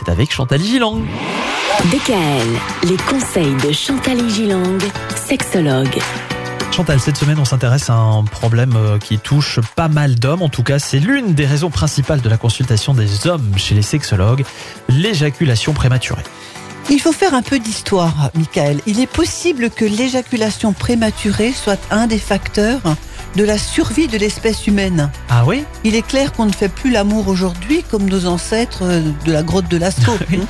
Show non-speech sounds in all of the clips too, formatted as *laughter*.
c'est avec Chantal Gilang. DKL, les conseils de Chantal Gilang, sexologue. Chantal, cette semaine, on s'intéresse à un problème euh, qui touche pas mal d'hommes. En tout cas, c'est l'une des raisons principales de la consultation des hommes chez les sexologues, l'éjaculation prématurée. Il faut faire un peu d'histoire, Michael. Il est possible que l'éjaculation prématurée soit un des facteurs de la survie de l'espèce humaine. Ah oui Il est clair qu'on ne fait plus l'amour aujourd'hui comme nos ancêtres de la grotte de Lascaux. *laughs* Hein.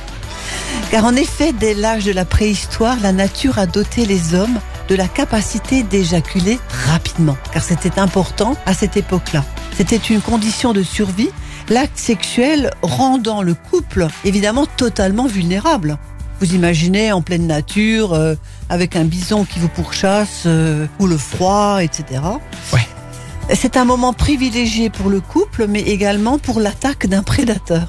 Car en effet, dès l'âge de la préhistoire, la nature a doté les hommes de la capacité d'éjaculer rapidement. Car c'était important à cette époque-là. C'était une condition de survie, l'acte sexuel rendant le couple évidemment totalement vulnérable. Vous imaginez en pleine nature, euh, avec un bison qui vous pourchasse, euh, ou le froid, etc. Ouais. C'est un moment privilégié pour le couple, mais également pour l'attaque d'un prédateur.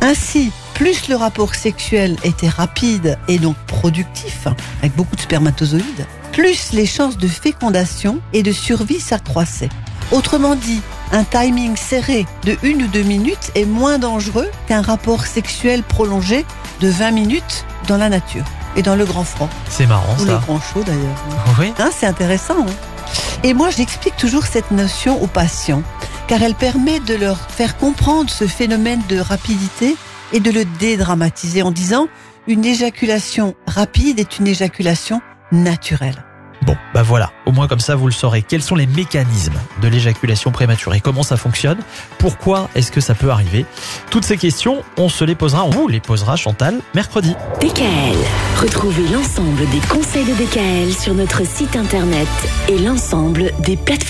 Ainsi, plus le rapport sexuel était rapide et donc productif, avec beaucoup de spermatozoïdes, plus les chances de fécondation et de survie s'accroissaient. Autrement dit, un timing serré de une ou deux minutes est moins dangereux qu'un rapport sexuel prolongé de 20 minutes dans la nature et dans le grand froid. C'est marrant Ou le ça. grand chaud d'ailleurs. Oui. Hein, c'est intéressant. hein. Et moi, j'explique toujours cette notion aux patients, car elle permet de leur faire comprendre ce phénomène de rapidité et de le dédramatiser en disant une éjaculation rapide est une éjaculation naturelle. Bon, bah voilà. Au moins comme ça, vous le saurez. Quels sont les mécanismes de l'éjaculation prématurée? Comment ça fonctionne? Pourquoi est-ce que ça peut arriver? Toutes ces questions, on se les posera, on vous les posera, Chantal, mercredi. DKL, retrouvez l'ensemble des conseils de DKL sur notre site internet et l'ensemble des plateformes